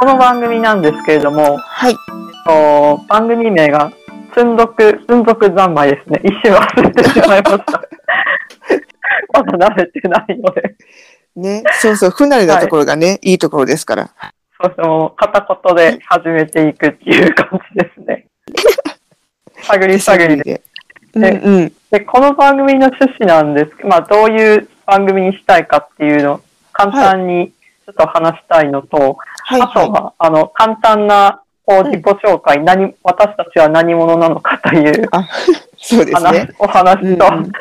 で、この番組なんですけれども、はい。と番組名が、つんどく、つんどく三昧ですね。一瞬忘れてしまいました。まだ慣れてないので、ね、そうそう、不慣れなところがね、い、いところですから。そうしてもう片言で始めていくっていう感じですね。探り探りで。で。うんうん。で、この番組の趣旨なんですけど、まあ、どういう番組にしたいかっていうのを簡単にちょっと話したいのと、はいあとは、はあの、簡単な、こう、うん自己紹介、何、私たちは何者なのかというそうです話、ね。お話と、うんうん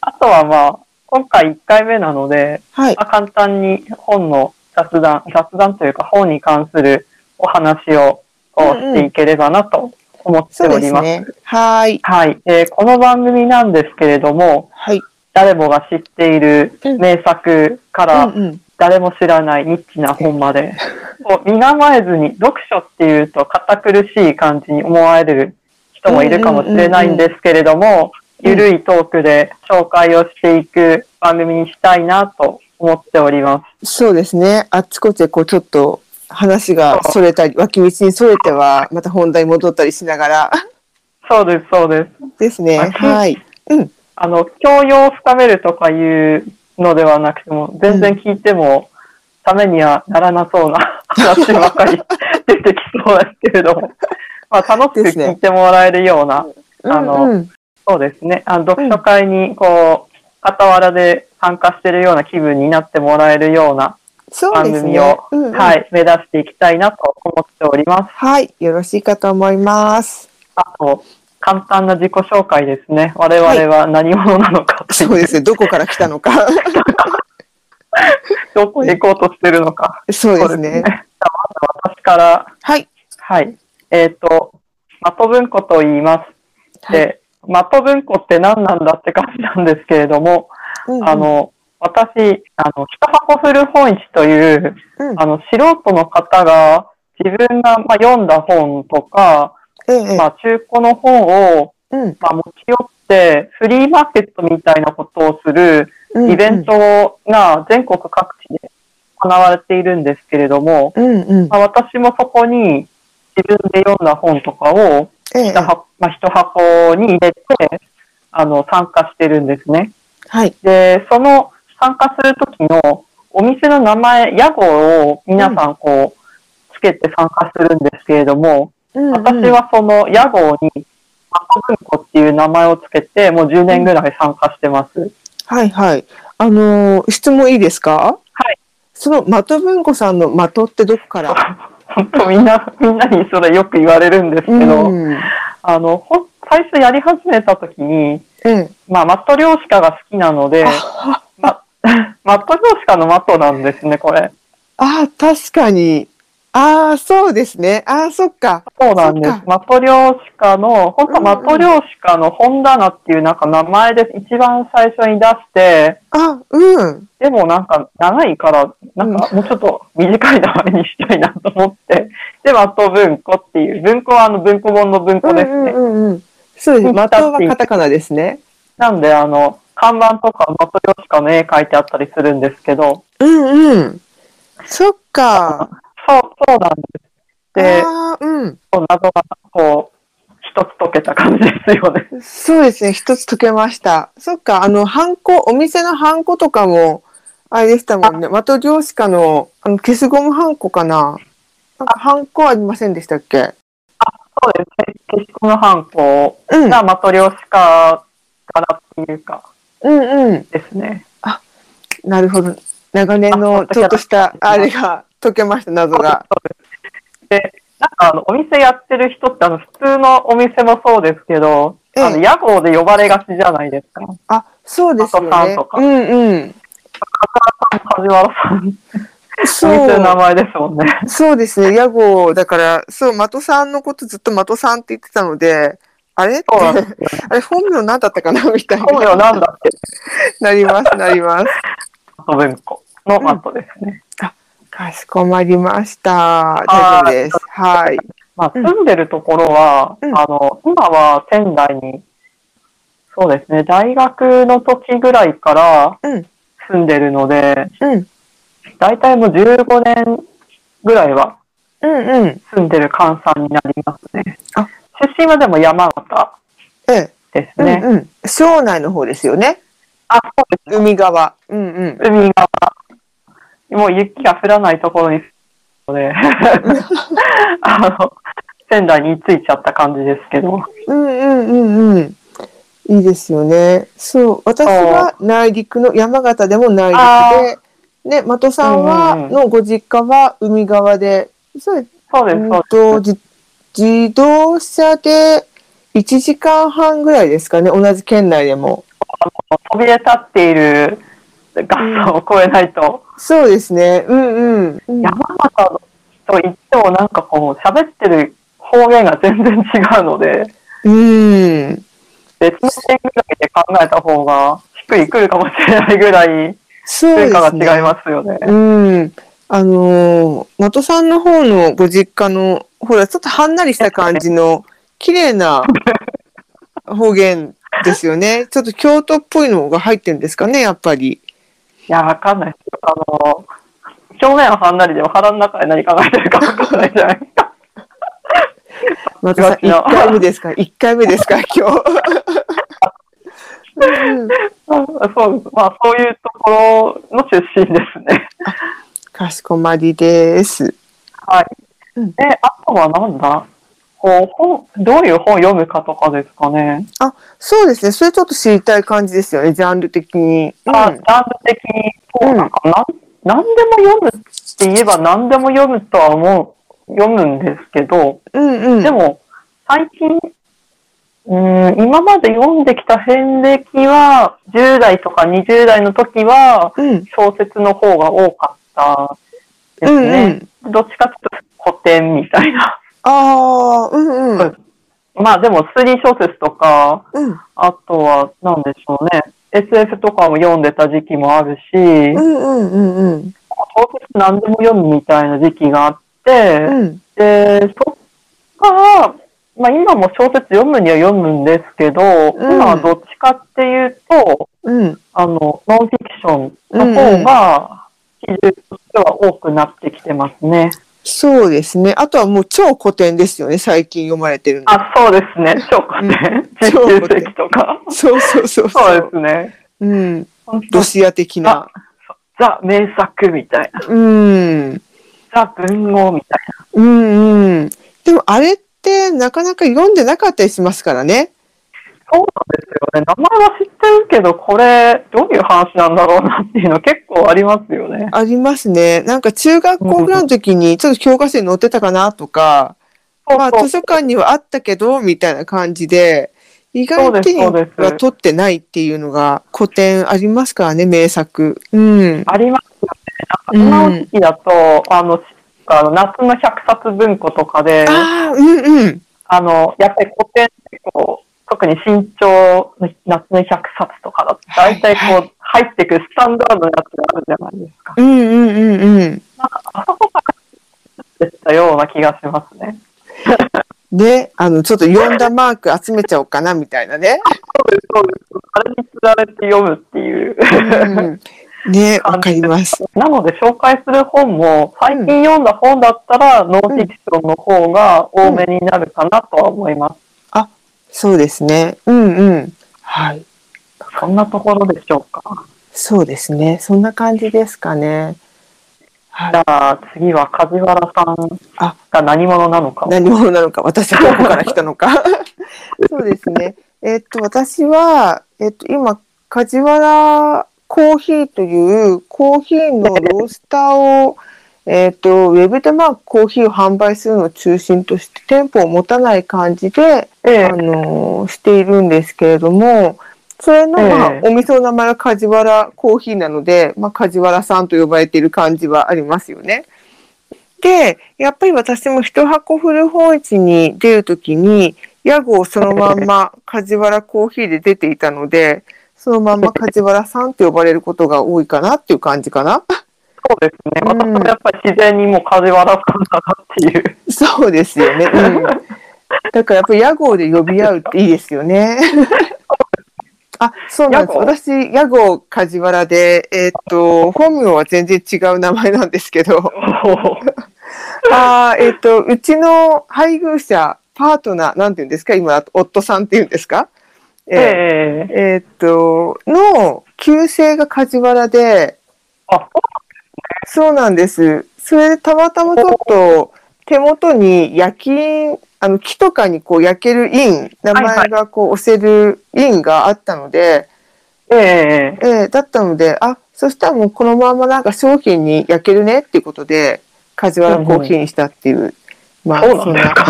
あとはまあ、今回1回目なので、はい。まあ、簡単に本の雑談、雑談というか本に関するお話をしていければなと思っております。ですね。はい。はい、えーこの番組なんですけれども、はい。誰もが知っているうん名作からうんうん。誰も知らないニッチな本まで、こう身構えずに読書っていうと堅苦しい感じに思われる人もいるかもしれないんですけれども、うんうんゆるいトークで紹介をしていく番組にしたいなと思っております。そうですね。あっちこっちでこうちょっと話がそれたり、脇道にそれては、また本題に戻ったりしながら。そうです、そうです。ですね。あはい。うん。あの、教養を深めるとかいうのではなくても、全然聞いても、ためにはならなそうな 話ばかり出てきそうですけれども、まあ、楽しく聞いてもらえるような、あのうんうんそうですね、あの読書会に、こう、傍らで参加しているような気分になってもらえるような番組を、。うんうんはい、目指していきたいなと思っております。はい。よろしいかと思います。あと、簡単な自己紹介ですね。我々は何者なのかという、そうですね。どこから来たのか。どこへ行こうとしてるのか。そうですね。じゃあまず私から、はい。はい。えっ、と、的文庫と言います。はいで、的文庫って何なんだって感じなんですけれども、うんうんあ、の、私、あの、一箱古本市という、うんあの、素人の方が自分が、まあ、読んだ本とか、ええまあ、中古の本を、うんまあ、持ち寄って、フリーマーケットみたいなことをするうんイベントが全国各地で行われているんですけれども、うんうん。まあ、私もそこに自分で読んだ本とかをええ一箱,、まあ、一箱に入れて、あの、参加してるんですね。はい。で、その参加するときのお店の名前、屋号を皆さんこう、つけて参加するんですけれども、うんうん私、はその屋号に、マコ文庫っていう名前をつけて、もう10年ぐらい参加してます。はいはい。あのー質問いいですか？はい。その的文庫さんの的ってどこから？本当みんな、みんなにそれよく言われるんですけど、うん。あの、ほん最初やり始めた時に、ええ。まあ、マット漁師家が好きなので、あま、マット漁師家のマットなんですね、これ。あ、確かに。ああ、そうですね。ああ、そっか。そうなんです。マット漁師家の、本当はマうんうんット漁師家の本棚っていうなんか名前で一番最初に出して、あ、うん。でもなんか長いから、なんかもうちょっと短い名前にしたいなと思って、で、マット文庫っていう、文庫はあの文庫本の文庫ですね。うんうんうん。そうです。うん的はカタカナですね。なんで、あの、看板とかマット漁師家の絵描いてあったりするんですけど、うんうん。そっか。そう、そうなんです。で、ああ、うん。謎がこう、一つ解けた感じですよね。そうですね。一つ解けました。そっか。あの、ハンコ、お店のハンコとかも、あれでしたもんね。的漁師家の、あの、消しゴムハンコかな。なんか、ハンコありませんでしたっけ？そうですね。消しゴムハンコうん。がマトリョーシカからっていうかうんうん。ですね。なるほど。長年のちょっとした、あれが解けました、謎が。で、なんかあの、お店やってる人ってあの、普通のお店もそうですけど、ええあの、屋号で呼ばれがちじゃないですか。あ、そうですよねさんと。かうんうん。梶原さん、おそ店の名う。前ですもんね。そうですね。屋号、だから、そう、的さんのことずっと的さんって言ってたので、あれ？あれ、本名何だったかな？みたい本名な。なんだっけ なります、なります。のマトですね。かしこまりました。大丈夫です。はい。まあ、うん住んでるところは、うんあの、今は仙台に、そうですね、大学の時ぐらいからうん住んでるので、うん。大体もう15年ぐらいはうんうん。住んでる関西になりますね。あ出身はでも山形ええ。ですね。うんうん。庄内の方ですよね。あ、そうです。海側。うんうん。海側。もう雪が降らないところにので、あの、仙台に着いちゃった感じですけど。うんうんうんうん。いいですよね。そう。私は内陸の、山形でも内陸で、ね、的さんは、うんうんうんのご実家は海側で、そうそうです、うんそうとです。じ自動車で1時間半ぐらいですかね、同じ県内でも。飛び出立っているガスを超えないと、そうですね。うんうん。うん山形と言ってもなんかこう、喋ってる方言が全然違うので、うん。別の点ぐらいで考えた方がしっくりくるかもしれないぐらいそう文化。が違いますよね。うん。あのー、的さんの方のご実家の、ほら、ちょっとはんなりした感じの、綺麗な方言ですよね。ちょっと京都っぽいのが入ってるんですかね、やっぱり。いや、わかんない。あの、表面ははんなりでも腹の中で何考えてるかわかんないじゃないですか。的さん、違う違う1回目ですか ?1 回目ですか？今日。うんそう。まあ、そういうところの出身ですね。かしこまりです。はい。うんで、あとはなんだ？こう、本、どういう本読むかとかですかね。そうですね。それちょっと知りたい感じですよね、ジャンル的に。うんあ、ジャンル的に、こう、なんか、な？ん、なんでも読むって言えば何でも読むとは思う、読むんですけど、うんうん。でも、最近、うん、今まで読んできた遍歴は、10代とか20代の時は、うん。小説の方が多かったですうんね。どっちかというと古典みたいな。ああ、うんうん。まあでも推理小説とか、うん。あとは何でしょうね。SF とかも読んでた時期もあるし、うんうんうんうん。小説何でも読むみたいな時期があって、うん。で、そっから、まあ今も小説読むには読むんですけど、うん今はどっちかっていうと、うん。あの、ノンフィクションの方が、比重としては多くなってきてますね。そうですね。あとはもう超古典ですよね、最近読まれてるの。あ、そうですね。超古典。うん実習的とか。そうそうそうそうですね。うん。ロシア的な。ザ・名作みたいな。うん。ザ・文豪みたいうんうん。でもあれってなかなか読んでなかったりしますからね。な。そうなんですよね。名前は知ってるけど、これ、どういう話なんだろうなっていうの結構ありますよね。ありますね。なんか中学校ぐらいの時にちょっと教科書に載ってたかなとか、まあ図書館にはあったけど、みたいな感じで、意外手には取ってないっていうのが古典ありますからね、名作。うん。ありますよね。なんか今の時期だと、あの、あの夏の百冊文庫とかで、ああ、うんうん。あの、やっぱり古典ってこう、特に新潮の夏の百冊とかだと、大体こう、入ってくスタンダードなやつがあるじゃないですか。うんうんうんうん。あそこから出てたような気がしますね。で、あの、ちょっと読んだマーク集めちゃおうかな、みたいなね。そうです、そうです。あれにつられて読むっていう。うんね、わかります。なので紹介する本も、最近読んだ本だったら、ノンフィクションの方が多めになるかなとは思います。そうですね。うんうん。はい。そんなところでしょうか？そうですね。そんな感じですかね。はいじゃあ次は梶原さんあが何者なのかを。何者なのか、私はどこから来たのか。そうですね。えっと、私は、えっと、今、梶原コーヒーというコーヒーのロースターを、えっと、ウェブでまあコーヒーを販売するのを中心として店舗を持たない感じで、えあのしているんですけれども、それの、まあええお店の名前が梶原コーヒーなので、まあ、梶原さんと呼ばれている感じはありますよね。で、やっぱり私も一箱古本市に出るときに、屋号をそのまんま梶原コーヒーで出ていたので、そのまんま梶原さんと呼ばれることが多いかなっていう感じかな。そうですね。うん私もやっぱり自然にもう梶原さんだなっていう。そうですよね。うん。だからやっぱり屋号で呼び合うっていいですよね。あ、そうなんです。私、屋号梶原で、えーっと、本名は全然違う名前なんですけど、ああ、えっ、と、うちの配偶者、パートナー、なんていうんですか？今、夫さんっていうんですか？えーえええーっと、の、旧姓が梶原で、あ、そうなんです。それでたまたまちょっと手元に焼き印、あの木とかにこう焼ける印、名前がこう押せる印があったので、えええーだったので、あ、そしたらもうこのままなんか商品に焼けるねっていうことで、梶原コーヒーにしたっていう、まあそうなんですか。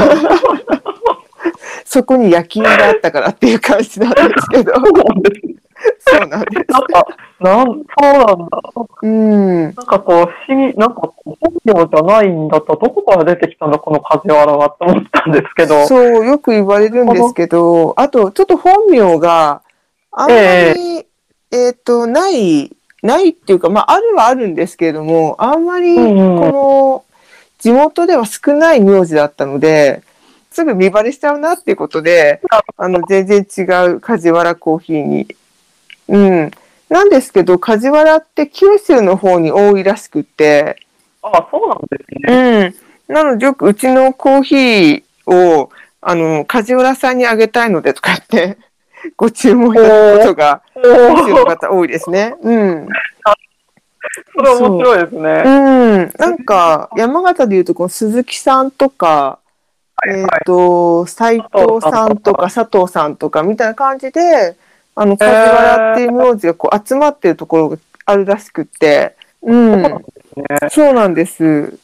そこに焼き印があったからっていう感じなんですけど、そうなんですなんか、なん、そうなんだ。うん。なんかこう、不思議、なんか本名じゃないんだったら、どこから出てきたんだ、この梶原はって思ったんですけど。そう、よく言われるんですけど、あと、ちょっと本名があんまり、ええっ、と、ない、ないっていうか、まあ、あるはあるんですけれども、あんまり、この、地元では少ない名字だったので、すぐ見バレしちゃうなっていうことで、あの、全然違う梶原コーヒーに。うん。なんですけど、梶原って九州の方に多いらしくって、あ、そうなんですね。うん。なのでよくうちのコーヒーを、あの、梶原さんにあげたいのでとかって、ご注文いただくことが、お九州のー方多いですね。うん。それ面白いですね。うん。なんか、山形でいうと、この鈴木さんとか、えっ、はいはい。と、斉藤さんとか佐藤さんとかみたいな感じで、あの、梶原っていう名字がこう集まってるところがあるらしくって、うん。ねそうなんです。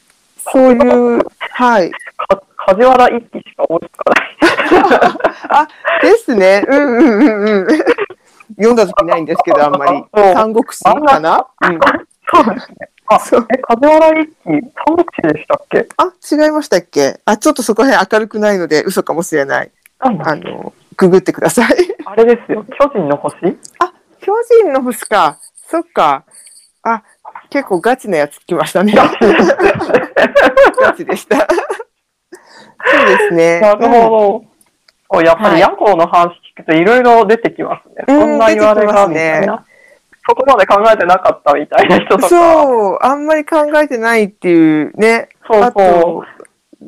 そういう、はい。か梶原一騎しか思いつかない。ですね。うんうんうんうん。読んだ時ないんですけど、あんまり。三国志かな、うん、そうですね。あ、そうえ、梶原一騎、三国志でしたっけ？あ、違いましたっけ？あ、ちょっとそこら辺明るくないので嘘かもしれない。あの、ググってください。あれですよ、巨人の星？あ、巨人の星か。そっか。あ、結構ガチなやつ来ましたね。ガチでした。そうですね。なるほど。そうやっぱり屋号の話聞くといろいろ出てきますね。うんそんな言われがみたいな。そこまで考えてなかったみたいな人とか。そう、あんまり考えてないっていうね。あそうそうと、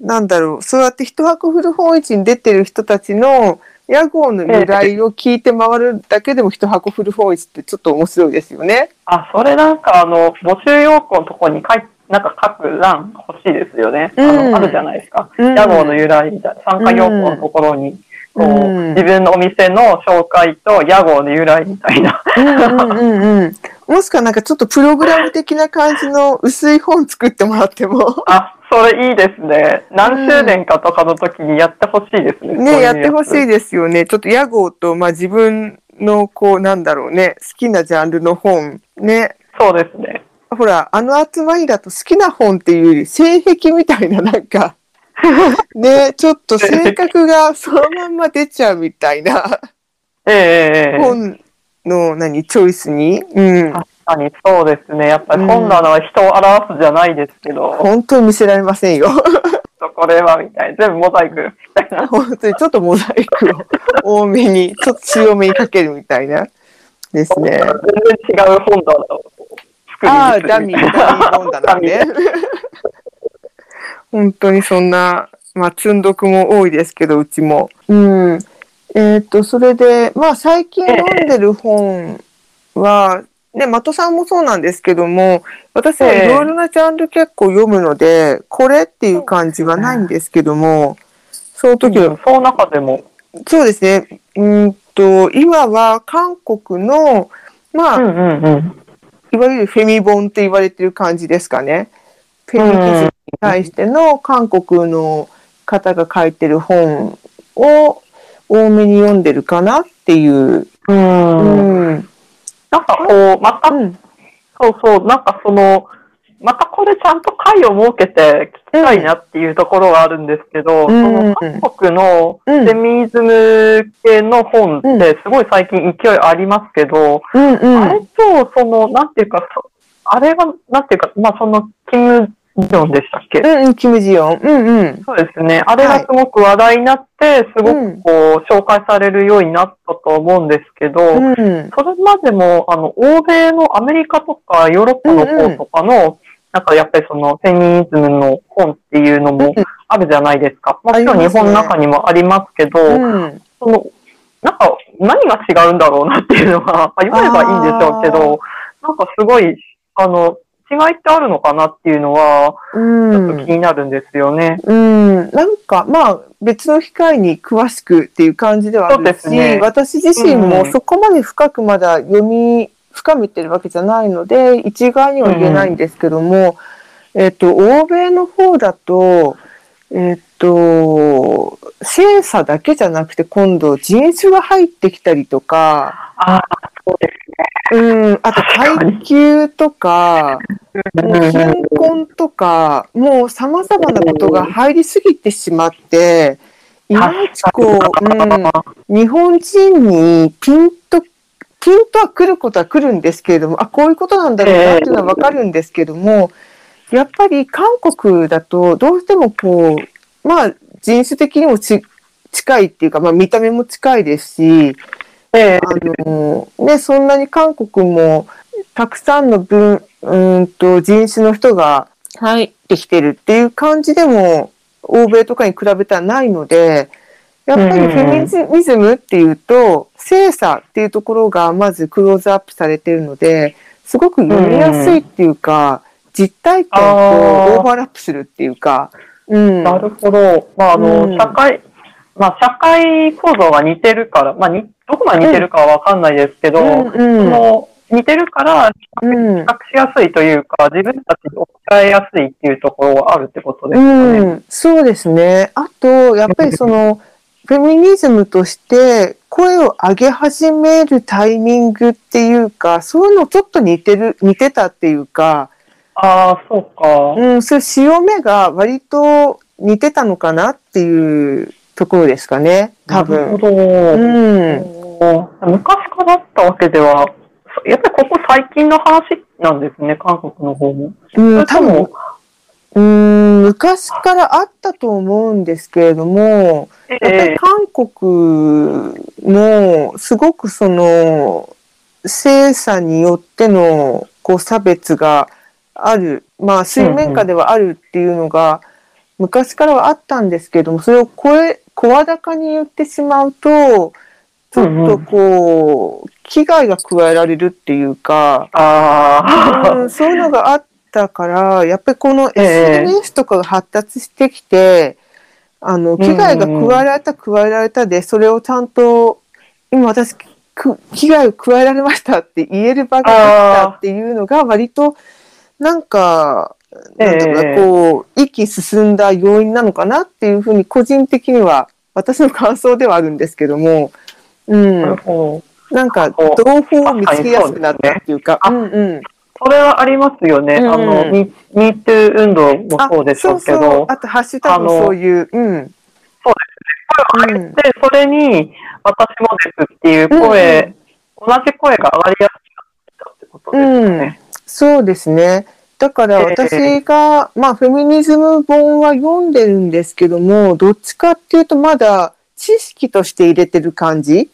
なんだろう、そうやって一箱古本市に出てる人たちの屋号の由来を聞いて回るだけでも一箱古本市ってちょっと面白いですよね。あ、それなんかあの、募集要項のところに書いなんか書く欄欲しいですよね。あうんの、あるじゃないですか。うん屋号の由来みたいな。参加要項のところに、こう、うん自分のお店の紹介と屋号の由来みたいな。うんうんうんうん。もしくはなんかちょっとプログラム的な感じの薄い本作ってもらっても。あ、それいいですね。何周年かとかの時にやってほしいですね。ね、やってほしいでですよね。ちょっと屋号と、まあ自分のこう、なんだろうね、好きなジャンルの本、ね。そうですね。ほら、あの集まりだと好きな本っていうより性癖みたいななんか、ね、ちょっと性格がそのまんま出ちゃうみたいなええええ本の何、チョイスに？うん。確かにそうですね。やっぱり本棚は人を表すじゃないですけど、本当に見せられませんよ。これはみたいな。全部モザイクみたいな。本当にちょっとモザイクを 多めに、ちょっと強めにかけるみたいな。ですね。全然違う本棚を作りああ、ダミー、ミー本棚ね。本当にそんな、まあ、積んどくも多いですけど、うちも。うん。えっ、と、それで、まあ、最近読んでる本は、ね、的さんもそうなんですけども、私はいろいろなジャンル結構読むので、これっていう感じはないんですけども、その時のその中でも。そうですね。うーんと、今は韓国の、まあ、うんうんうん。いわゆるフェミ本って言われてる感じですかね。フェミニズムに対しての韓国の方が書いてる本を多めに読んでるかなっていう。う。うんん。なんかこう、また、うん。そうそう、なんかその、またこれちゃんと会を設けて聞きたいなっていうところがあるんですけど、うんその韓国のうんフェミニズム系の本ってすごい最近勢いありますけど、うんうん。あれと、その、なんていうか、そあれが、なんていうか、まあその、キム・ジョンでしたっけ、うんうん、キム・ジヨン。うんうん。そうですね。あれがすごく話題になって、すごうんくこう、紹介されるようになったと思うんですけど、うん。それまでも、あの、欧米のアメリカとかヨーロッパの方とかの、なんかやっぱりそのフェミニズムの本っていうのもうんあるじゃないですか。もちろん日本の中にもありますけど、うん。その、なんか何が違うんだろうなっていうのが、まあ、読めばいいんでしょうけど、なんかすごい、あの、違いってあるのかなっていうのは、うちょっとん気。になるんですよね。うん。なんか、まあ、別の機会に詳しくっていう感じではあるし、ね私自身もうんそこまで深くまだ読み、深めてるわけじゃないので、一概には言えないんですけども、えっと、欧米の方だと、えっと、精査だけじゃなくて、今度人種が入ってきたりとか、うん、あと階級とか、貧困とか、もう様々なことが入りすぎてしまって、いまいちこう、うん、日本人にピンと、ピンとは来ることは来るんですけれども、あ、こういうことなんだろうなっていうのはわかるんですけども、やっぱり韓国だとどうしてもこう、まあ人種的にもち近いっていうか、まあ見た目も近いですし、ええ。あの、ね、そんなに韓国もたくさんの分、うーんと人種の人が入ってきてるっていう感じでも、欧米とかに比べたらないので、やっぱりフェミニズムっていうと、性差っていうところがまずクローズアップされてるので、すごく読みやすいっていうか、実体験とオーバーラップするっていうか、うん。なるほど。まあ、あの、うん。社会、まあ、社会構造が似てるから、まあ、にどこまで似てるかはわかんないですけど、うんそうんの、似てるから、うん比較しやすいというか、自分たちに置き換えやすいっていうところはあるってことですかね。うん、そうですね。あと、やっぱりその、フェミニズムとして声を上げ始めるタイミングっていうか、そういうのちょっと似てる、似てたっていうか、ああ、そうか。うん、そういう潮目が割と似てたのかなっていうところですかね、多分。なるほど。うん。昔からあったわけでは、やっぱりここ最近の話なんですね、韓国の方も。うん、多分、うん、昔からあったと思うんですけれども、やっぱえり韓国もすごくその性差によってのこう差別があるまあ水面下ではあるっていうのが昔からはあったんですけどもそれを声声高に言ってしまうとちょっとこう危害が加えられるっていうか、ああ、うん、そういうのがあったからやっぱりこのええ。SNS とかが発達してきて、あの危害が加えられた加えられたでそれをちゃんと今私く危害を加えられましたって言える場ができたっていうのが割となんかなんだろうなええこう一気に進んだ要因なのかなっていうふうに個人的には私の感想ではあるんですけども、うん、なんか同胞を見つけやすくなったっていうか、あうんうん。それはありますよね。うんあの、ミミート運動もそうでしょうけあそうそう。ど、あとハッシュタグもそういう、うん。声を上げうんて、それに、私もですっていう声、同じ声が上がりやすくなったってことですよね。そうですね。だから私が、まあフェミニズム本は読んでるんですけども、どっちかっていうとまだ知識として入れてる感じ、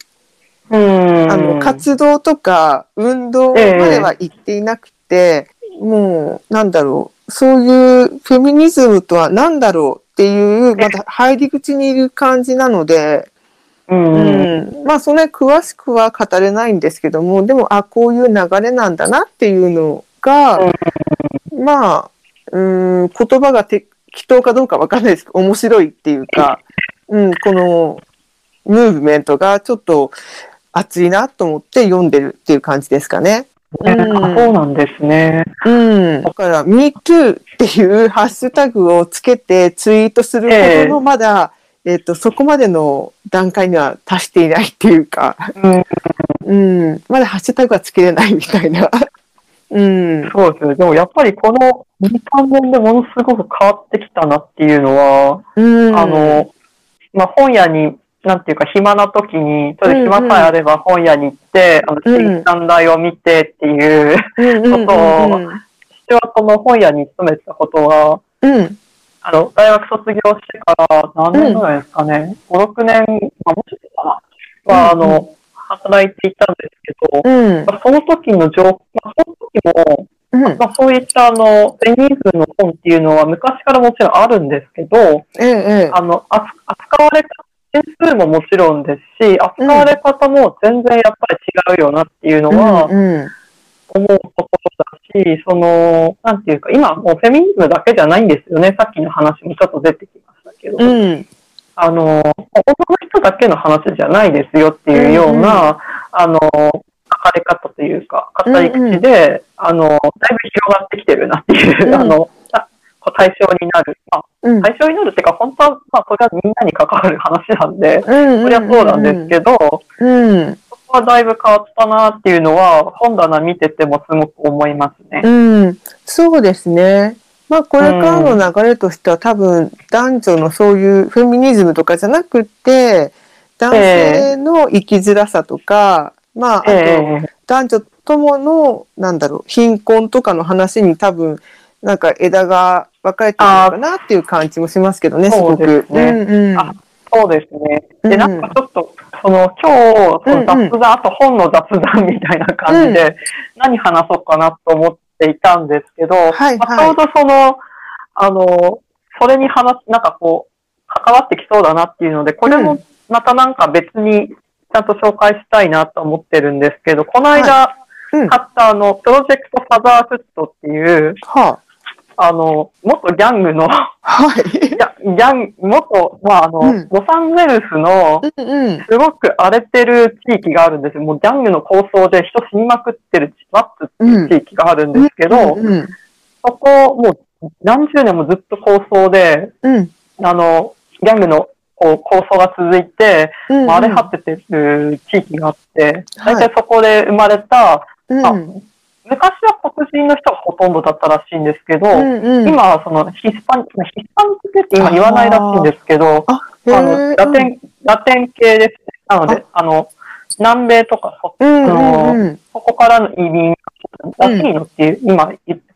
うん。あの活動とか運動までは行っていなくて、もうなんだろう、そういうフェミニズムとは何だろうっていう、まだ入り口にいる感じなので、うん。うん、まあそれ詳しくは語れないんですけどもでもあこういう流れなんだなっていうのが、まあうん言葉が適当かどうかわかんないですけど面白いっていうか、うん、このムーブメントがちょっと熱いなと思って読んでるっていう感じですかね。ねあそうなんですね。うん、だから「MeToo」っていうハッシュタグをつけてツイートするほどのまだ、えっとそこまでの段階には達していないっていうか、うん。うん、まだハッシュタグはつけれないみたいな。うん、そうですね。でもやっぱりこの2、3年でものすごく変わってきたなっていうのは、うん、あの、まあ、本屋に、なんていうか暇な時に、それ暇さえあれば本屋に行って、あの、うん。新三大を見てっていう、うん、うん、うん、ことを私はその本屋に勤めてたことが、うん、あの、大学卒業してから何年ぐらいですかね、5、6年、まあ、もうちょっとかな、は、あうんの、働いていたんですけど、うん、その時の状況、まあ、その時も、うん。まあ、そういったあの、フェミニズムの本っていうのは昔からもちろんあるんですけど、ええ、ええ。あの、扱扱われ方、点数ももちろんですし、扱われ方も全然やっぱり違うよなっていうのはうんうん。思うところだし、その、なんていうか、今もうフェミニズムだけじゃないんですよね。さっきの話もちょっと出てきましたけど。うん。あの、男の人だけの話じゃないですよっていうような、うんうあの、書かれ方というか、語り口で、あの、だいぶ広がってきてるなっていう、うん あの、対象になる。まあ、うん。対象になるっていうか、本当は、まあ、それはみんなに関わる話なんで、うん。そりゃそうなんですけど、うん。はだいぶ変わったなっていうのは、本棚見ててもすごく思いますね。うん。そうですね。まあ、これからの流れとしては、多分、男女のそういうフェミニズムとかじゃなくて、男性の生きづらさとか、まあ、あと、ええ男女ともの、なんだろう、貧困とかの話に多分、なんか枝が分かれてるのかなっていう感じもしますけどね、すごそうでく。すねうんうん。あそうですね。で、うんなんかちょっと、その、今日、その雑談、あと本の雑談みたいな感じで、何話そうかなと思っていたんですけど、はいまあはい。ちょうどその、あの、それに話す、なんかこう、関わってきそうだなっていうので、これうもまたなんか別にちゃんと紹介したいなと思ってるんですけど、この間、うん。買ったあの、プロジェクトファザーフットっていう、はあの、元ギャングの、あ。はい。ギャギャン、元、まあ、あの、うんロサンゼルスの。すごく荒れてる地域があるんですよ。もうギャングの構想で人死にまくってるワッツっていう地域があるんですけど、うんうん。そこ、もう何十年もずっと構想で、うん。あの、ギャングのこう構想が続いて、うん。荒れ果ててる地域があって、はい大体そこで生まれた、うん。あ昔は黒人の人がほとんどだったらしいんですけど、うんうん。今はそのヒスパニ、ヒスパニックって今言わないらしいんですけど、あ、の、ーラテン、ラテン系ですね。なので、あの、南米とかそ、うんうんこからの移民、ラティーノっていう、今、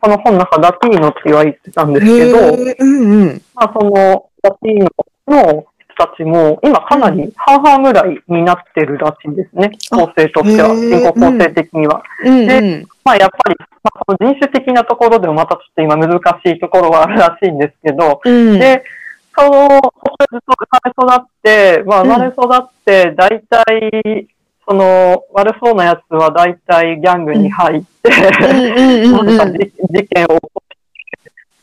この本の中ラティーノって言われてたんですけど、うんうん。まあ、その、ラティーノの人たちも、今かなり半々ぐらいになってるらしいんですね。あ構成としては、人口構成的には。うんうん。まあ、やっぱり、まあ、この人種的なところでもまたちょっと今難しいところがあるらしいんですけど、うん。で、その、ずっと生まれ育って、まあ、うん生まれ育って、大体、その、悪そうなやつは大体ギャングに入って、事件を起こし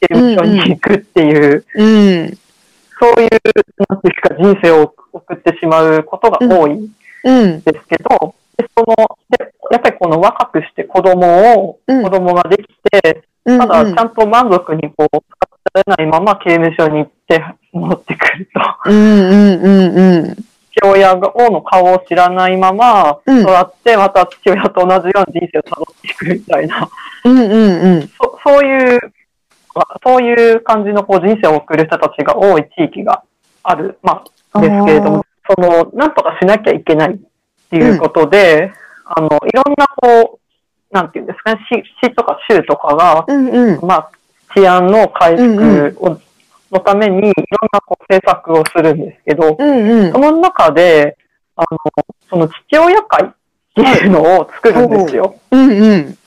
て、刑務所に行くっていう、うん。そういう、なんていうか、人生を送ってしまうことが多いんうん。ですけど、でそのでやっぱりこの若くして子供を、うん子供ができて、うん。ただちゃんと満足にこう、使れないまま刑務所に行って戻ってくると。うんうんうんうん。父親の顔を知らないままうん育って、また父親と同じように人生を辿っていくみたいな、うんうんうん。そそういう、そういう感じのこう人生を送る人たちが多い地域がある、まあ、ですけれども、その、なんとかしなきゃいけないっていうことで、あの、いろんなこう、なんていうんですかね、市市とか州とかが、うんうん。まあ、治安の回復を、のために、いろんなこう政策をするんですけど、うんうんそ。の中で、あの、その父親会っていうのを作るんですよ。うんうん。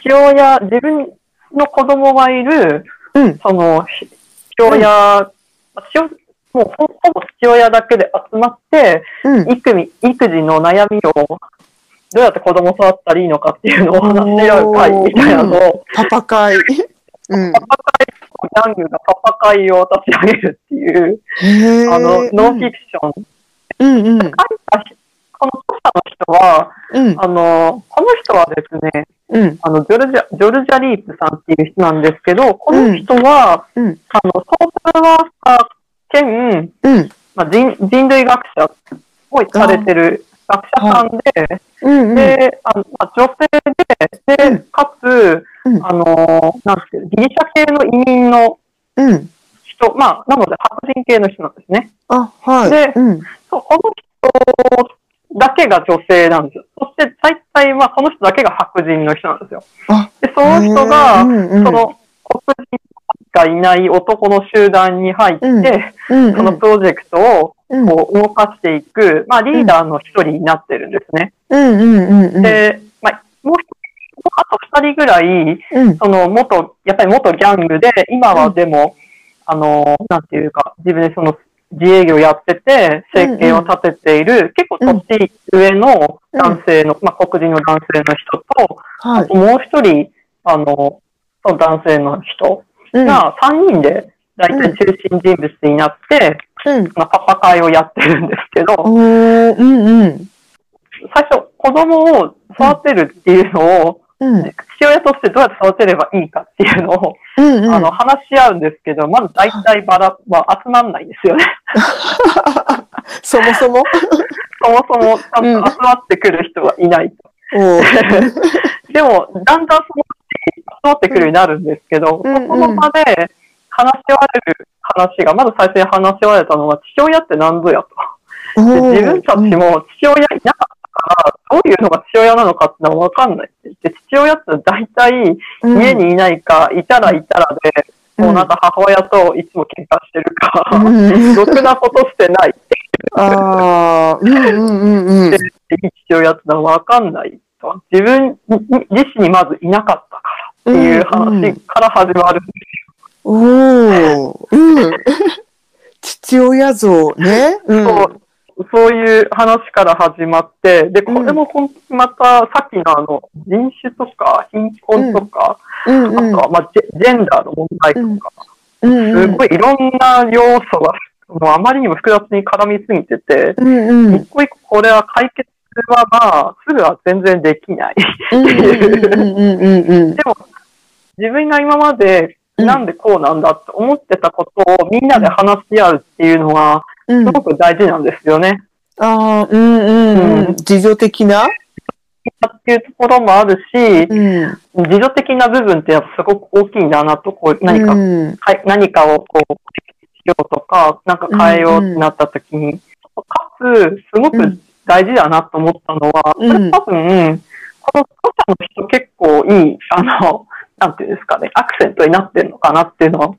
父親、自分の子供がいる、うんその、ひ父親、父親もうほほぼ父親だけで集まって、うん。育児育児の悩みを、どうやって子供育ったらいいのかっていうのを話し合う会みたいなのを、パパ会。うん。パパ会、ギャングがパパ会を立ち上げるっていう、へあの、ノンフィィクション。うんうん。書いたの人は、うん。あの、この人はですね、うん。あの、ジョルジャ、ジョルジャリープさんっていう人なんですけど、この人は、うん。あの、ソーシャルワーカー兼、うん。まあ、人人類学者をされてる学者さんで、うんうん。で、あのまあ、女性で、で、うんかつ、うんあの、なんていうのギリシャ系の移民のうん。人、まあ、なので白人系の人なんですね。あ、はい。でうん。そう、この人だけが女性なんですよ。そして、大体はこの人だけが白人の人なんですよ。あ、で、その人が、その、黒人がいない男の集団に入って。そのプロジェクトをうんこう動かしていく、まあ、リーダーの一人になってるんですね。で、まあ、もう一人、あと二人ぐらい、うん。その元、やっぱり元ギャングで、今はでも、あの、なんていうか、自分でその自営業やってて、生計を立てている、結構年上の男性の、まあ黒人の男性の人と、はい。もう一人、あの、その男性の人うん。が3人で大体中心人物になって、うん。まあ、パパ会をやってるんですけど、うんうん。最初子供を育てるっていうのを、うん。父親としてどうやって育てればいいかっていうのを、うんうん。あの、話し合うんですけど、まず大体バラ、まあ、集まんないんですよね。そもそも？そもそも、ちゃんと集まってくる人がいないと。でも、だんだんその集まってくるようになるんですけど、うんうんそこの場で話し合われる話が、まず最初に話し合われたのは、父親って何ぞやと。自分たちも父親いなかっどういうのが父親なのかってのは分かんないって言って、父親って大体うん家にいないか、いたらいたらで、もうなんか母親といつも喧嘩してるか、うんろくなことしてないって ああ、うんうんうんうん。言って、父親ってのは分かんないと。自分自身にまずいなかったからっていう話から始まるんですおお、うん。父親像ね。うん。そうそういう話から始まって、で、これも本当にまたさっきのあの人種とか貧困とか、うん。うん。あとはまあジェジェンダーの問題とか、うん。うん。すごいいろんな要素がもうあまりにも複雑に絡みすぎてて、うん。うん。一個一個これは解決はまあ、すぐは全然できない。うん。うん。うん。うん。うん。でも、自分が今までうん。なん。でこうなん。だって思ってたことをみん。なで話し合うっていうのは、うんすごく大事なんですよね。ああ、うんうんう。うん自助的な？っていうところもあるし、うん。自助的な部分ってやっぱすごく大きいんだなと、こう何か、うんはい何かをこう、しようとか、なんか変えようってなった時に、かつ、すごく大事だなと思ったのは、うんこれ多分、この著者の人結構いい、あの、なんていうんですかね、アクセントになってるのかなっていうのは、ち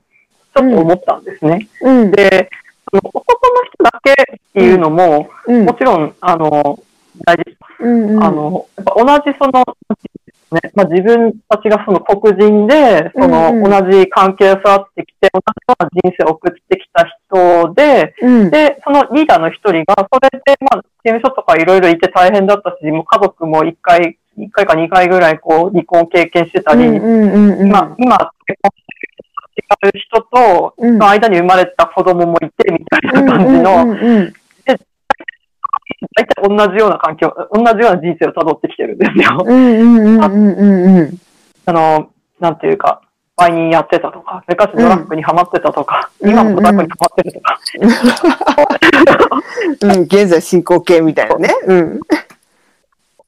ょっと思ったんですね。うん。で、その男の人だけっていうのも、うんもちろん、あの、大事うんうん。あの、やっぱ同じその、ね、まあ、自分たちがその黒人で、そのうんうん同じ関係で育ってきて、同じような人生を送ってきた人で、うん。で、そのリーダーの一人が、それで、まあ、刑務所とかいろいろいて大変だったし、もう家族も一回、一回か二回ぐらいこう、離婚経験してたり、うんうんうん。まあ、今、結婚してる人と、うんの間に生まれた子供もいて、みたいな感じの、うんうんうん大体同じような環境、同じような人生を辿ってきてるんですよ。うんうんうんうんうんうん。あの、なんていうか、売人やってたとか、昔ドラッグにハマってたとか、うん今もドラッグにハマってるとか、うん、現在進行形みたいなね。うん。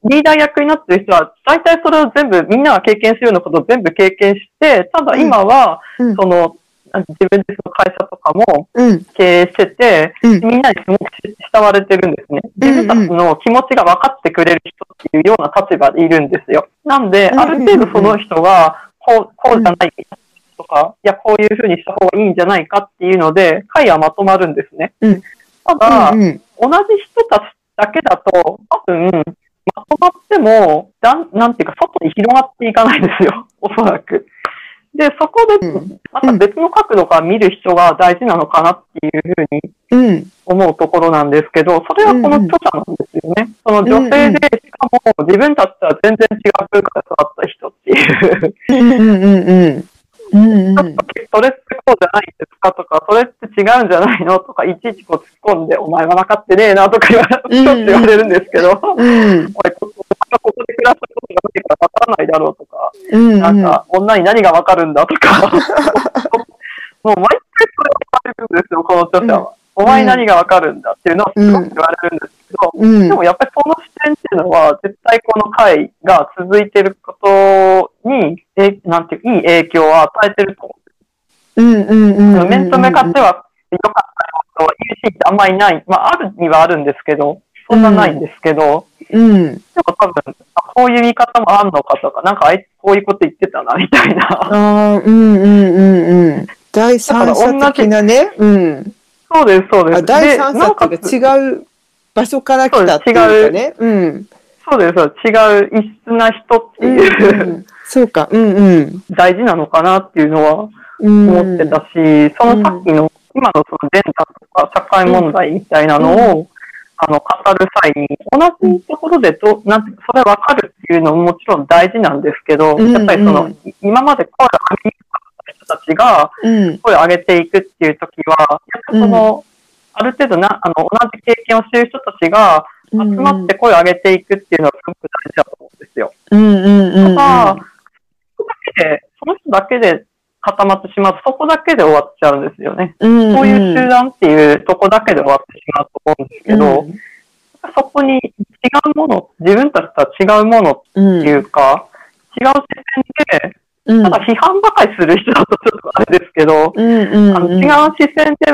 リーダー役になってる人は、大体それを全部、みんなが経験するようなことを全部経験して、ただ今は、うんその、自分でその会社とかもうん。経営してて、うん。みんなにすごく慕われてるんですね。自分たちの気持ちが分かってくれる人っていうような立場でいるんですよ。なんで、うんある程度その人が、こう、こうじゃないとか、いや、こういうふうにした方がいいんじゃないかっていうので、会はまとまるんですね。うんただ、うん。同じ人たちだけだと、多分、まとまっても、だん、なんていうか、外に広がっていかないんですよ。おそらく。で、そこでうん、また別の角度から見る人が大事なのかなっていうふうにうん。思うところなんですけど、それはこの著者なんですよね。その女性で、しかも自分たちとは全然違う文化で育った人っていう、うんうんうんうん。うんうん。それってこうじゃないですかとか、それって違うんじゃないのとか、いちいちこう突っ込んで、お前は分かってねえなとか言われ、うん言われるんですけど、うん。おい、ここで暮らしたことがないから分からないだろうとか、うん。なんか、女に何が分かるんだとか、もう毎回それを言われるんですよ、この著者は。お前何が分かるんだっていうのをすごく言われるんですけど、うんでもやっぱりその視点っていうのは、絶対この会が続いてることに、えなんていう、いい影響を与えてると思うんうんうん。う。面と向かっては良かったよと言うシーンってあんまりない。まあ、あるにはあるんですけど、そんなないんですけど、うん。でも多分、あこういう見方もあんのかとか、なんかあいつこういうこと言ってたな、みたいな。ああ、うんうんうんうん。第三者的なね。うん。そうです、そうです。あ、第三者ってつ違う場所から来たっていうかね。うん。そうです、そうです違う異質な人っていう、うんそうか。うんうん。大事なのかなっていうのはうん思ってたし、そのさっきの、今のそのジェンダーとか社会問題みたいなのを、あの、語る際に、同じところでど、なんてそれ分かるっていうのももちろん大事なんですけど、うんやっぱりその、今まで声を上げにくかった人たちが、うん。声を上げていくっていう時は、やっぱりその、ある程度な、あの、同じ経験をしている人たちが、集まって声を上げていくっていうのはすごく大事だと思うんですよ。うんうんうん。ただ、そこだけで、その人だけで固まってしまう。と、そこだけで終わっちゃうんですよね。うんそういう集団っていうとこだけで終わってしまうと思うんですけど、そこに違うもの、自分たちとは違うものっうんていうか、違う視点で、うんただ批判ばかりする人だとちょっとあれですけど、うんうんあの違う視線で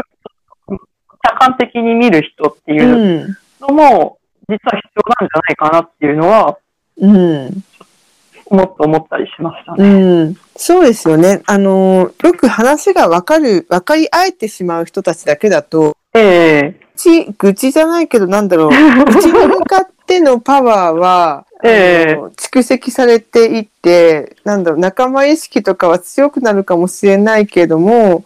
客観的に見る人ってういうんのも、実は必要なんじゃないかなっていうのは、うん。もっと思ったりしましたうね。ん、そうですよね。あの、よく話が分かる、分かり合えてしまう人たちだけだと、ええ。愚痴、愚痴じゃないけど、なんだろう、愚痴に向かってのパワーは、ええ。あの蓄積されていって、なんだろう、仲間意識とかは強くなるかもしれないけれども、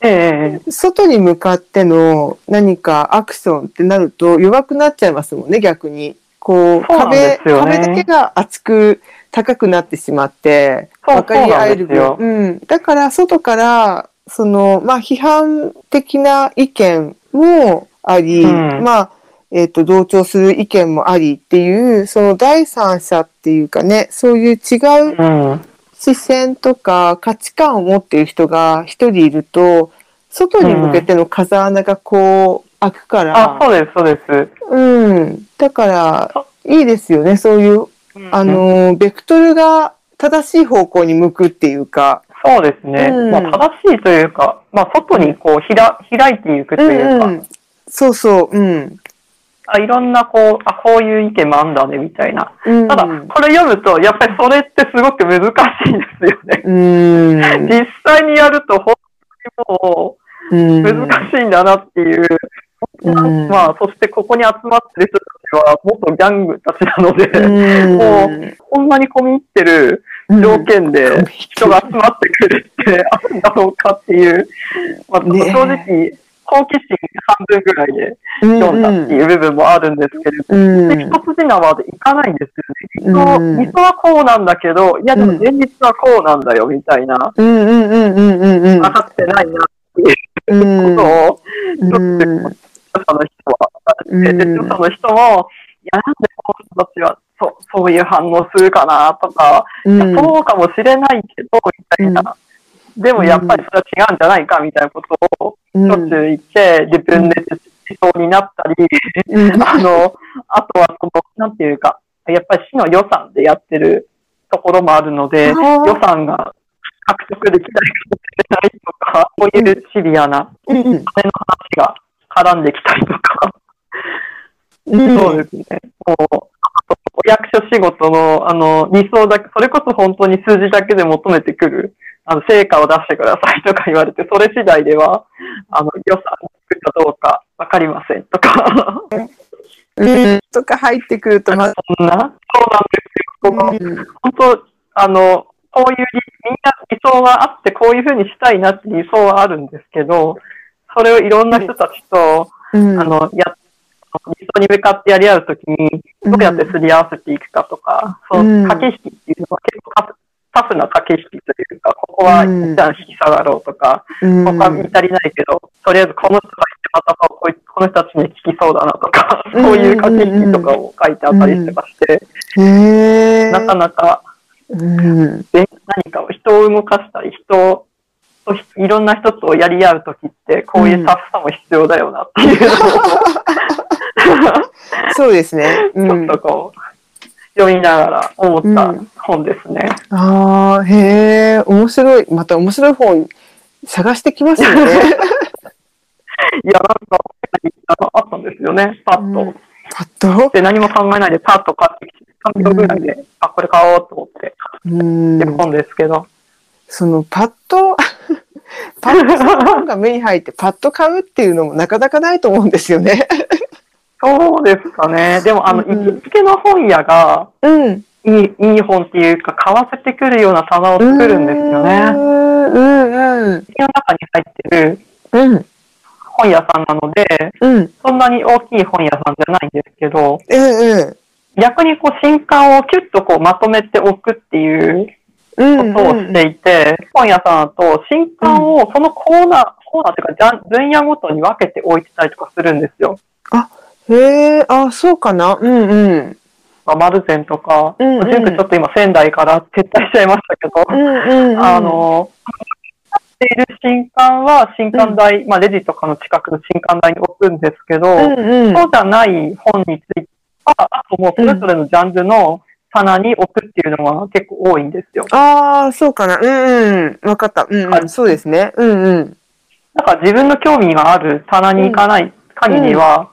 ええ。外に向かっての何かアクションってなると弱くなっちゃいますもんね、逆に。こう、壁、ね。壁だけが厚く高くなってしまって、分かり合えるそうなんです分。うん。だから、外から、その、まあ、批判的な意見もあり、うんまあ、えっ、と、同調する意見もありっていう、その第三者っていうかね、そういう違ううん。視線とか価値観を持っている人が一人いると、外に向けての風穴がこう開くかあ、ら、そうです、そうです。うん。だからそ、いいですよね。そういう、あの、ベクトルが正しい方向に向くっていうか、そうですね。うんまあ、正しいというか、まあ、外にこう、ひら、開いていくというか、ん。そうそう、うん。あいろんなこう、あ、こういう意見もあんだね、みたいな。うんただ、これ読むと、やっぱりそれってすごく難しいですよね。うん。実際にやると、本当にもうんう、難しいんだなっていう。うん。まあ、そしてここに集まってる人たちは、元ギャングたちなので、うん。もう、こんなに込み入ってる条件で人が集まってくるってあるんだろうかっていう、まあ、ね正直、好奇心半分ぐらいで読んだっていう部分もあるんですけれど、うんで一筋縄でいかないんですよね。うん理想理想はこうなんだけど、いやでも現実はこうなんだよみたいな、うんうんうんうんうんうん。分かってないなっていうことを、うん。ちょっとその人は、うの人も、いやなんでこの人たちはそうそういう反応するかなとか、うん。そうかもしれないけど、みたいな。でもやっぱりそれは違うんじゃないかみたいなことをうんしょっちゅう言って、自分でしそうになったり、うん。あの、あとはその、なんていうか、やっぱり市の予算でやってるところもあるので、予算が獲得できないかもしれないとか、こういうシビアなうん。金の話が絡んできたりとか、うん。そうですね。もう、役所仕事の、あの、理想だけ、それこそ本当に数字だけで求めてくる、あの、成果を出してくださいとか言われて、それ次第では、あの、予算を作るかどうかわかりませんとか、うん。とか入ってくるとまそんな、そうなんですよ。ここ。本当、あの、こういう理、みんな理想はあって、こういうふうにしたいなって理想はあるんですけど、それをいろんな人たちと、うん。あの、や、理想に向かってやり合うときに、どうやってすり合わせていくかとか、そうん。の駆け引きっていうのは結構タフタフな駆け引きというか、ここはうん。一旦引き下がろうとか、うん。ここは見足りないけど、とりあえずこの人がまたここの人たちに聞きそうだなとか、うん。そういう駆け引きとかを書いてあったりしてまして、なかなかうん。で何かを人を動かしたり、人といろんな人とやり合うときって、こういうタフさも必要だよなっていうのを、そうですね。うちょっん、とこう、読みながら思ったうん本ですね。ああ、へえ、面白い。また面白い本探してきますよね。いや、なんか、あったんですよね、パッと。うんパッと？で、何も考えないでパッと買ってきて、3秒ぐらいで、あ、これ買おうと思ってうん本ですけど。そのパッと、パッと本が目に入ってパッと買うっていうのもなかなかないと思うんですよね。そうですかね。でも、あの、うん行きつけの本屋が、うん。いい、いい本っていうか、買わせてくるような棚を作るんですよね。うんうんうん。家の中に入ってるうん本屋さんなので、うんそんなに大きい本屋さんじゃないんですけど、うんうん。逆にこう新刊をキュッとこうまとめておくっていううんことをしていて、本屋さんだと新刊をそのコーナー、コーナーというかジャン分野ごとに分けて置いてたりとかするんですよ。へえ、あ、そうかな。うんうん。まあ、マルゼンとか、うんうんちょっと今仙台から撤退しちゃいましたけど、うんうんうん。あ、の、っている新刊は新刊台、まあレジとかの近くの新刊台に置くんですけど、うんうん。そうじゃない本については、あともうそれぞれのジャンルの棚に置くっていうのが結構多いんですよ。ああ、そうかな。うんうん。わかった。うんうん。そうですね。うんうん。だから自分の興味がある棚に行かない限りは、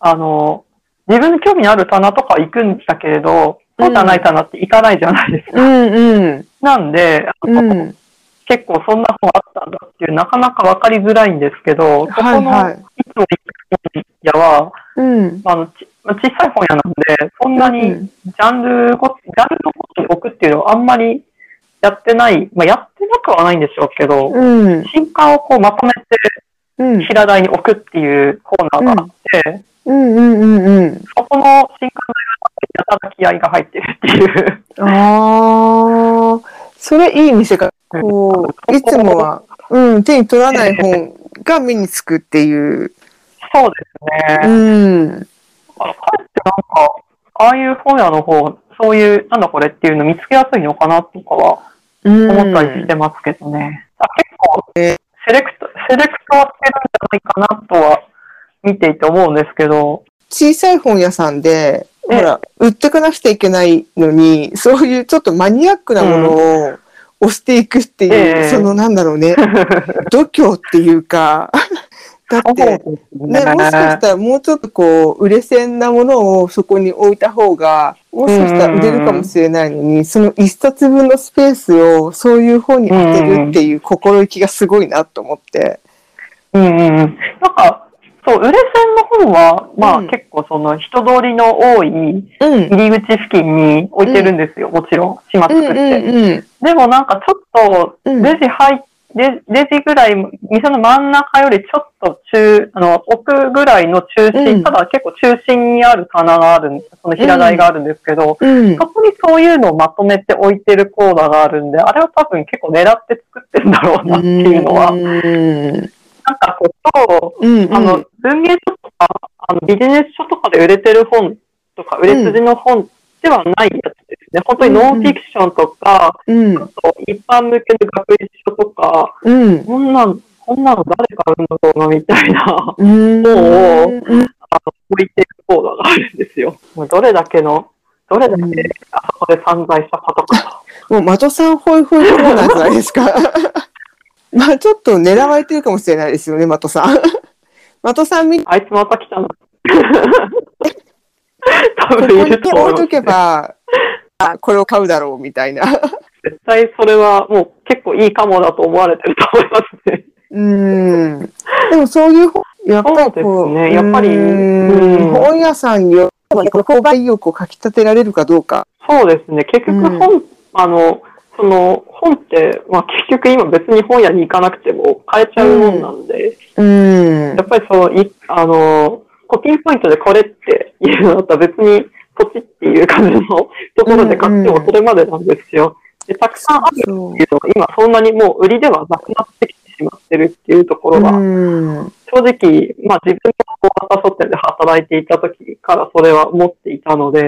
あの、自分の興味のある棚とか行くんだけれど、そうじゃない棚って行かないじゃないですか。うんうん。なんで、あのうん。結構そんな本あったんだっていう、なかなかわかりづらいんですけど、そこの、はいはいいつも行く本屋は、うん。あの小さい本屋なんで、そんなにうんジャンルご、ジャンルのごとに置くっていうのはあんまりやってない、まあ、やってなくはないんでしょうけど、うん。新刊をこうまとめてうん。平台に置くっていうコーナーがあって、うんうんうんうん。そこの新刊のやたら気合が入ってるっていう。ああ、それいい見せ方。こう、いつもは、うん、手に取らない本が目につくっていう。そうですね。うん。だからかえってなんか、ああいう本屋の方、そういう、なんだこれっていうの見つけやすいのかなとかはうん思ったりしてますけどね。あ結構、セレクト、セレクトはしてるんじゃないかなとは見ていて思うんですけど、小さい本屋さんで、ほえ。えら、売ってかなくちゃいけないのに、そういうちょっとマニアックなものを押していくっていう、ええ。そのなんだろうね、度胸っていうか、だって、ね、もしかしたらもうちょっとこう、売れ線なものをそこに置いた方が、もしかしたら売れるかもしれないのに、その一冊分のスペースをそういう本に当てるっていう心意気がすごいなと思って。うんうんうん。なんか、そう、売れ線の本は、まあ、うん結構その人通りの多いうん。入り口付近に置いてるんですよ、もちろん。島うんうん作って。うん。でもなんかちょっと、うんレジ入っレレジぐらい、店の真ん中よりちょっと中、あの、奥ぐらいの中心、うんただ結構中心にある棚があるんその平台があるんですけど、うん。そこにそういうのをまとめて置いてるコーナーがあるんで、あれは多分結構狙って作ってるんだろうなっていうのは、うん。なんかこう、超うん。あの、文芸書とか、あの、ビジネス書とかで売れてる本とか、売れ筋の本ではないやつですね。本当にノンフィクションとか、うん。あと一般向けの学術書とか、うん。こんなん、こんなの誰が売るんだろうな、みたいな、あうん。もううん。の、置いてるコーナーがあるんですよ。どれだけの、どれだけあそこで散財したことか。もう、的さんホイホイコーナーじゃないですか。まあ、ちょっと狙われてるかもしれないですよね、的さん。的さんみ、こあいつまた来たな。多こに分いると思います置いとけば、あ、これを買うだろう、みたいな。絶対それはもう結構いいかもだと思われてると思いますね。うん。でもそういう本、やっぱりこう、そうですねやっぱり本屋さんによっても、この購買意欲をかき立てられるかどうか。そうですね。結局うん本、あの、その本って、まあ結局今別に本屋に行かなくても買えちゃうもんなんで、うんや。っぱりその、いあの、コピンポイントでこれっていうのだったら別にポチっていう感じのところで買ってもそれまでなんですよ。で、たくさんあるっていう。のが今そんなにもう売りではなくなってきてしまってるっていうところが、うん。正直、まあ自分が大型書店で働いていた時からそれは思っていたので、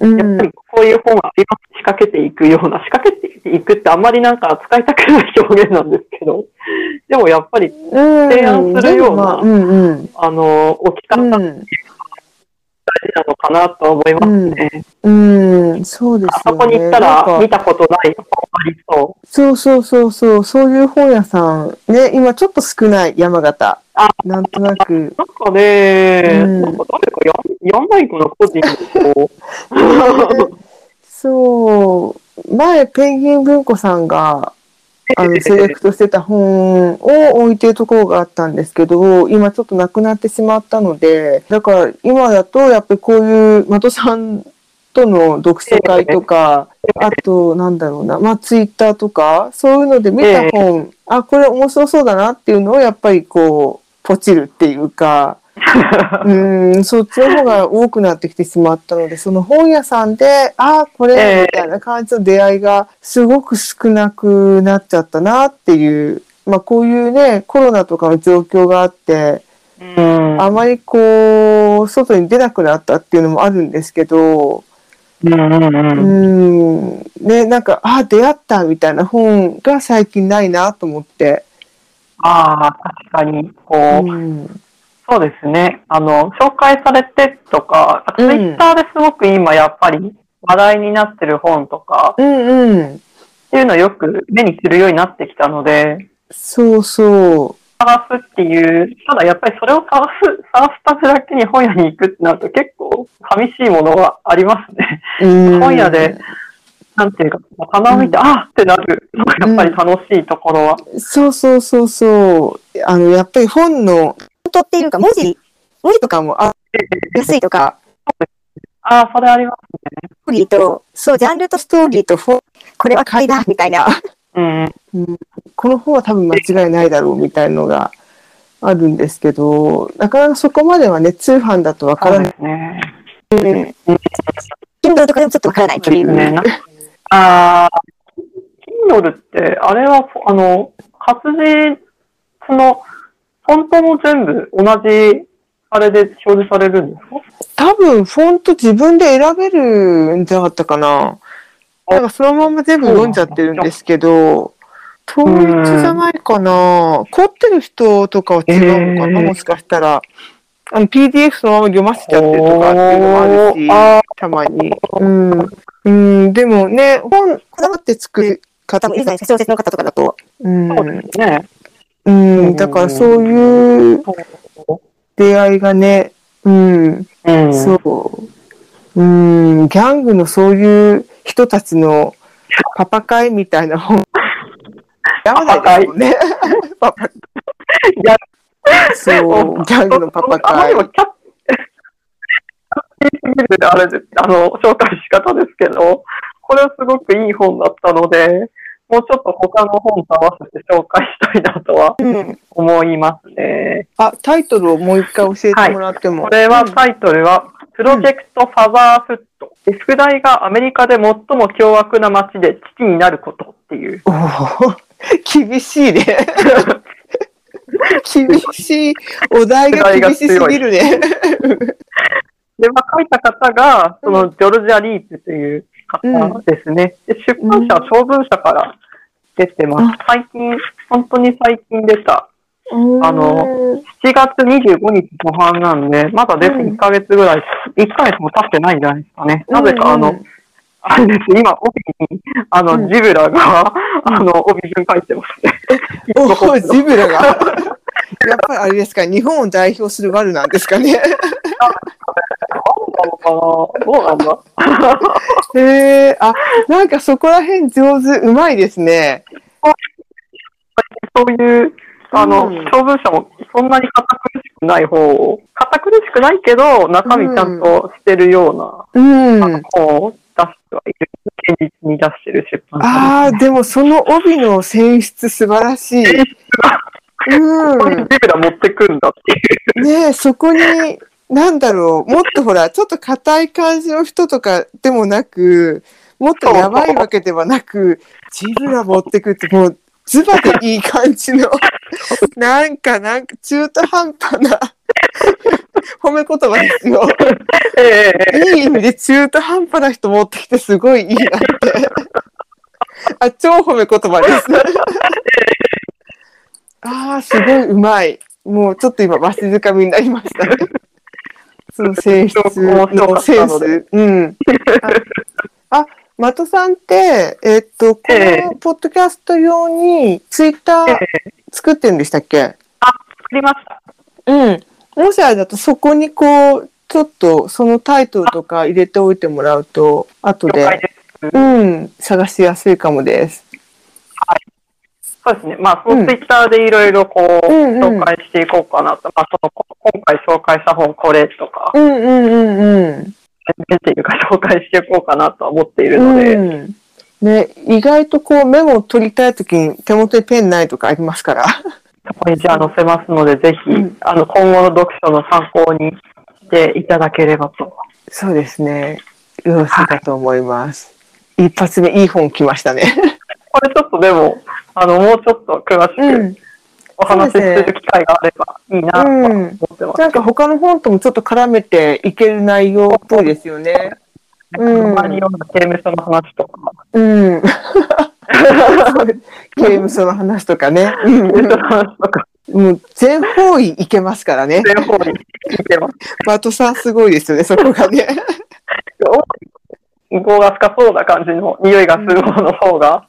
うんやっぱりこういう本は今仕掛けていくような、仕掛けていくってあんまりなんか使いたくない表現なんですけど、でもやっぱり、提案するようなあうんうん。あの、置き方う。なのかなと思いますね。うん、そうですよね。あそこに行ったら見たことない本ありそそうそうそうそう、そういう本屋さん、ね、今ちょっと少ない山形。あなんとなく。う。なんかね、うんなんか誰かやんやんないかな、個人でこう。そう、前、ペンギン文庫さんが、あの、セレクトしてた本を置いてるところがあったんですけど、今ちょっとなくなってしまったので、だから今だとやっぱりこういう的さんトの読書会とか、あと、なんだろうな、まあ、ツイッターとか、そういうので見た本、あ、これ面白そうだなっていうのを、やっぱりこう、ポチるっていうか、うん、そっちの方が多くなってきてしまったので、その本屋さんで、ああ、こえれ、えみたいな感じの出会いがすごく少なくなっちゃったなっていう、まあこういうね、コロナとかの状況があって、うん。あまりこう、外に出なくなったっていうのもあるんですけど、う。ん、ね、なんか、ああ、出会ったみたいな本が最近ないなと思って。ああ、確かに、こう、うん、そうですね。あの、紹介されてとか、ツイうんッターですごく今やっぱり話題になってる本とかうん、うん。っていうのをよく目にするようになってきたので、そうそう。探すっていう、ただやっぱりそれを探す、探すためだけに本屋に行くってなると結構寂しいものがありますね。うん本屋で、なんていうか、棚を見て、うんあーってなるやっぱり楽しいところは。そうそうそうそう。あの、やっぱり本の、本当っていうか文字、文字とかもあ安いとか、ああ、それありますストーリーと、そう、ジャンルとストーリーと本、これは買いだ、みたいな。ね。この本は多分間違いないだろう、みたいのがあるんですけど、なかなかそこまではね、通販だとわからない。すね。うん。Kindle とかでもちょっとわからないという。ね。なああ、Kindle って、あれは、あの、活字の、フォントも全部同じ、あれで表示されるんですか？多分、フォント自分で選べるんじゃなかったかな。なんかそのまま全部読んじゃってるんですけど、統一じゃないかな。凝ってる人とかは違うのかな、えーもしかしたら。あの PDF そのまま読ませちゃってるとかっていうのもあるし、あたまに。うん。うん、でもね、本、こだわって作る方もいるじゃないですか、小説の方とかだと。うーそうでん。すね。うん、だからそういう出会いがね、うん、うん。そう。うん、ギャングのそういう人たちのパパ会みたいな本。やまないですもんね。パパ そう、ギャングのパパ会あまり。もキャッチーすぎる、あれで、あの、紹介し方ですけど、これはすごくいい本だったので、もうちょっと他の本と合わせて紹介したいなとはうん。思いますね。あ、タイトルをもう一回教えてもらっても。これはタイトルは、プロジェクトファザーフット。副題がアメリカで最も凶悪な街で父になることっていう。おー 厳しいね。厳しい。お題が厳しすぎるね。で、まあ、書いた方が、その、ジョルジャ・リーツという方ですね。で出版社は長文社から出てます。最近、本当に最近出た、あの、7月25日初版なんで、まだ出てうん1ヶ月ぐらい、1ヶ月も経ってないんじゃないですかね。なぜか、あの、あれです、今、帯に、あの、うんジブラが、あの、帯順書いてますね。おお、ジブラが。やっぱりあれですか、日本を代表するワルなんですかね。そうなんだ？へえあ、なんかそこら辺上手、うまいですね。そういう、あの、うん長文章もそんなに堅苦しくない方を、堅苦しくないけど、中身ちゃんとしてるよううん。な本を出してはいる。現実に出してる出版社ああ、でもその帯の選出素晴らしい。うここにジブラ持ってくんだっていう。ん。ねえ、そこに、なんだろう、もっとほら、ちょっと硬い感じの人とかでもなく、もっとやばいわけではなく、ジブラ持ってくって、もう、ズバでいい感じの、なんか、なんか中途半端な褒め言葉ですよ。ええいい意味で中途半端な人持ってきてすごいいいなって。あ、超褒め言葉です。ああ、すごいうまい。もうちょっと今、わしづかみになりましたね。その選出のセンス。うん。あ、あ的さんって、えっと、こえのポッドキャスト用にツイッター作ってるんでしたっけ？作りました。うん。もしあれだとそこにこう、ちょっとそのタイトルとか入れておいてもらうと、後で。うん、探しやすいかもです。そうですね。まあ、そのツイッターでいろいろこう、うんうん紹介していこうかなと。まあ、その、こ今回紹介した本これとか、うんうんうんうん。伝っていうか紹介していこうかなとは思っているので、うん。ね、意外とこうメモを取りたいときに手元にペンないとかありますから。そこにじゃあ載せますので、ぜひ、うんあの、今後の読書の参考にしていただければと。そうですね。よろしいかと思います。一発目いい本来ましたね。これちょっとでも、あの、もうちょっと詳しうんく。お話しする機会があればいいなとは思ってます。なんか他の本ともちょっと絡めていける内容っぽいですよね。うん周りような刑務所の話とか、うん。刑務所の話とかね。うん刑務所の話とか、もう全方位いけますからね。全方に聞いてます。バトさんすごいですよね、そこがね。向こうが深そうな感じの匂いがするものの方が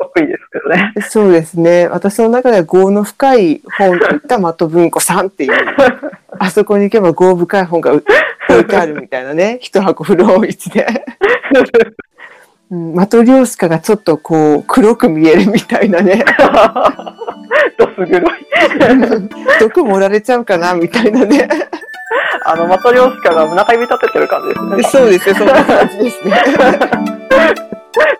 得意ですけどね。そうですね。私の中では業の深い本といった的文庫さんっていう。あそこに行けば業深い本がう置いてあるみたいなね。一箱古本市で。うん、的漁師家がちょっとこう黒く見えるみたいなね。どす黒い。毒盛られちゃうかなみたいなね。あの、的漁師家が中指立ててる感じですね。そうですよ、そんな感じですね。